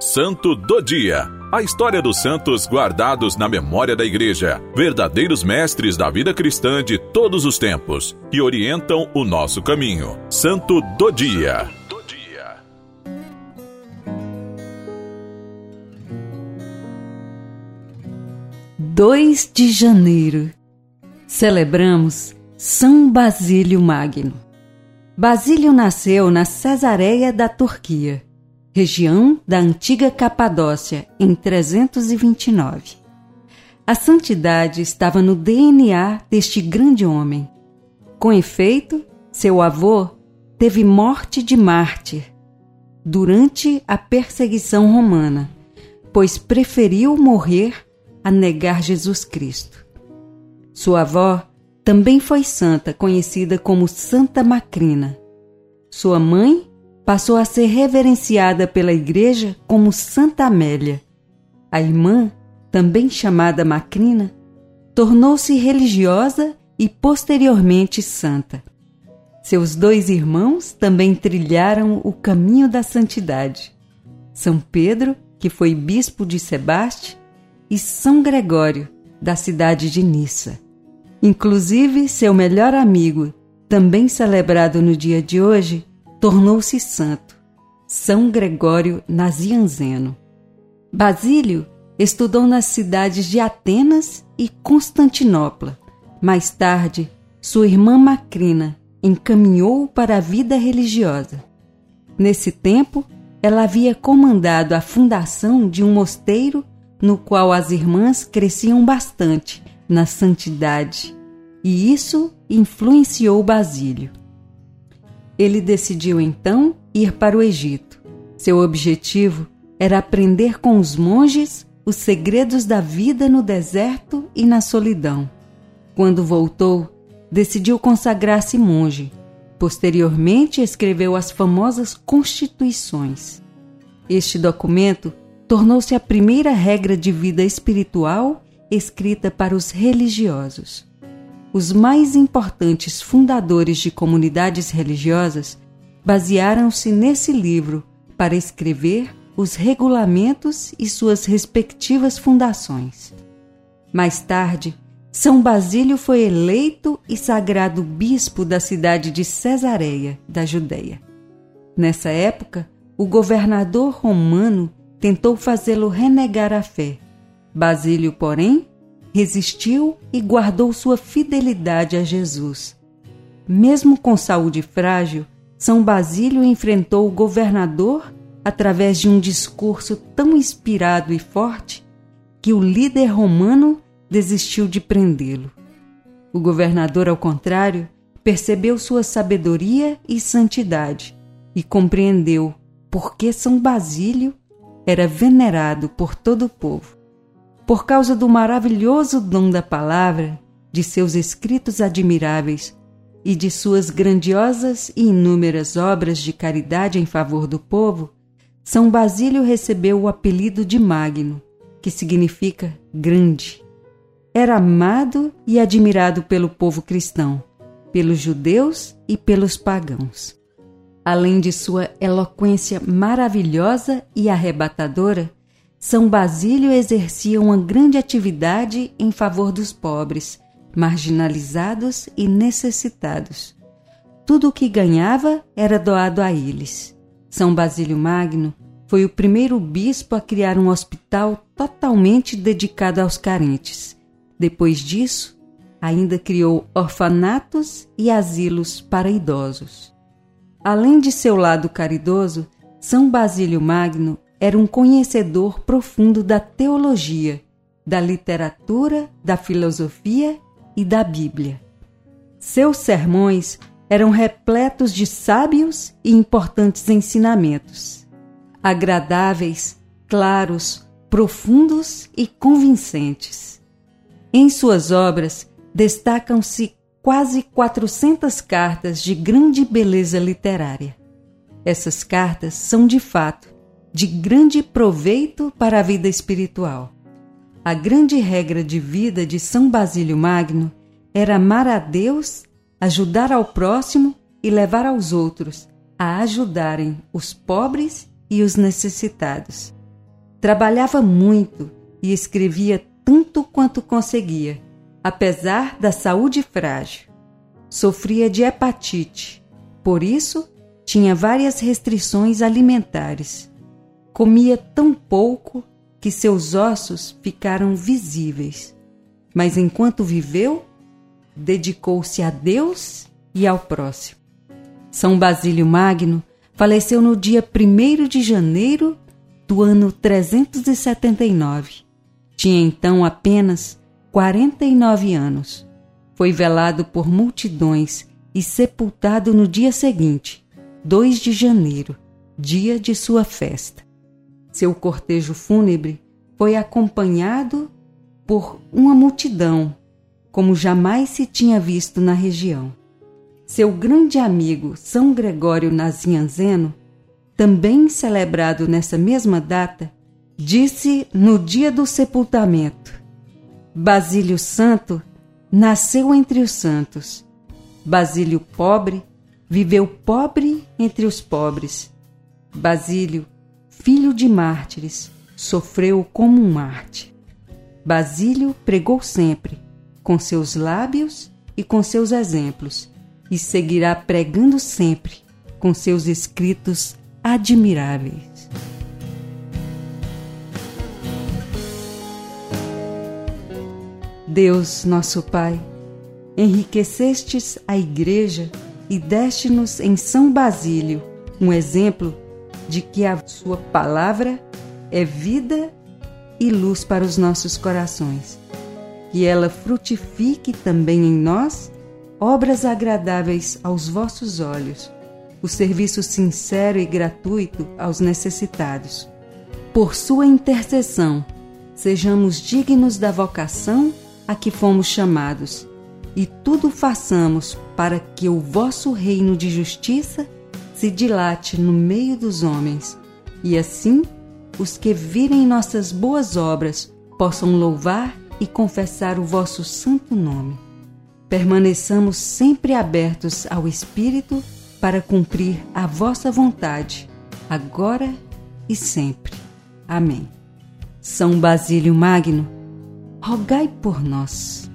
Santo do Dia. A história dos santos guardados na memória da Igreja, verdadeiros mestres da vida cristã de todos os tempos, que orientam o nosso caminho. Santo do Dia. 2 de janeiro. Celebramos São Basílio Magno. Basílio nasceu na Cesareia da Turquia, região da antiga Capadócia, em 329. A santidade estava no DNA deste grande homem. Com efeito, seu avô teve morte de mártir durante a perseguição romana, pois preferiu morrer a negar Jesus Cristo. Sua avó também foi santa, conhecida como Santa Macrina. Sua mãe passou a ser reverenciada pela Igreja como Santa Amélia. A irmã, também chamada Macrina, tornou-se religiosa e posteriormente santa. Seus dois irmãos também trilharam o caminho da santidade. São Pedro, que foi bispo de Sebaste, e São Gregório, da cidade de Nissa. Inclusive, seu melhor amigo, também celebrado no dia de hoje, tornou-se santo, São Gregório Nazianzeno. Basílio estudou nas cidades de Atenas e Constantinopla. Mais tarde, sua irmã Macrina encaminhou para a vida religiosa. Nesse tempo, ela havia comandado a fundação de um mosteiro no qual as irmãs cresciam bastante na santidade, e isso influenciou Basílio. Ele decidiu então ir para o Egito. Seu objetivo era aprender com os monges os segredos da vida no deserto e na solidão. Quando voltou, decidiu consagrar-se monge. Posteriormente, escreveu as famosas Constituições. Este documento tornou-se a primeira regra de vida espiritual escrita para os religiosos. Os mais importantes fundadores de comunidades religiosas basearam-se nesse livro para escrever os regulamentos e suas respectivas fundações. Mais tarde, São Basílio foi eleito e sagrado bispo da cidade de Cesareia, da Judéia. Nessa época, o governador romano tentou fazê-lo renegar a fé. Basílio, porém, resistiu e guardou sua fidelidade a Jesus. Mesmo com saúde frágil, São Basílio enfrentou o governador através de um discurso tão inspirado e forte que o líder romano desistiu de prendê-lo. O governador, ao contrário, percebeu sua sabedoria e santidade e compreendeu por que São Basílio era venerado por todo o povo. Por causa do maravilhoso dom da palavra, de seus escritos admiráveis e de suas grandiosas e inúmeras obras de caridade em favor do povo, São Basílio recebeu o apelido de Magno, que significa grande. Era amado e admirado pelo povo cristão, pelos judeus e pelos pagãos. Além de sua eloquência maravilhosa e arrebatadora, São Basílio exercia uma grande atividade em favor dos pobres, marginalizados e necessitados. Tudo o que ganhava era doado a eles. São Basílio Magno foi o primeiro bispo a criar um hospital totalmente dedicado aos carentes. Depois disso, ainda criou orfanatos e asilos para idosos. Além de seu lado caridoso, São Basílio Magno era um conhecedor profundo da teologia, da literatura, da filosofia e da Bíblia. Seus sermões eram repletos de sábios e importantes ensinamentos, agradáveis, claros, profundos e convincentes. Em suas obras destacam-se quase 400 cartas de grande beleza literária. Essas cartas são, de fato, de grande proveito para a vida espiritual. A grande regra de vida de São Basílio Magno era amar a Deus, ajudar ao próximo e levar aos outros a ajudarem os pobres e os necessitados. Trabalhava muito e escrevia tanto quanto conseguia, apesar da saúde frágil. Sofria de hepatite, por isso tinha várias restrições alimentares. Comia tão pouco que seus ossos ficaram visíveis. Mas enquanto viveu, dedicou-se a Deus e ao próximo. São Basílio Magno faleceu no dia 1 de janeiro do ano 379. Tinha então apenas 49 anos. Foi velado por multidões e sepultado no dia seguinte, 2 de janeiro, dia de sua festa. Seu cortejo fúnebre foi acompanhado por uma multidão, como jamais se tinha visto na região. Seu grande amigo São Gregório Nazianzeno, também celebrado nessa mesma data, disse no dia do sepultamento: Basílio Santo nasceu entre os santos. Basílio pobre viveu pobre entre os pobres. Basílio, filho de mártires, sofreu como um Marte. Basílio pregou sempre, com seus lábios e com seus exemplos, e seguirá pregando sempre, com seus escritos admiráveis. Deus, nosso Pai, enriquecestes a Igreja e deste-nos em São Basílio um exemplo de que a Sua palavra é vida e luz para os nossos corações. Que ela frutifique também em nós obras agradáveis aos vossos olhos, o serviço sincero e gratuito aos necessitados. Por sua intercessão, sejamos dignos da vocação a que fomos chamados, e tudo façamos para que o vosso reino de justiça se dilate no meio dos homens, e assim os que virem nossas boas obras possam louvar e confessar o vosso santo nome. Permaneçamos sempre abertos ao Espírito para cumprir a vossa vontade, agora e sempre. Amém. São Basílio Magno, rogai por nós.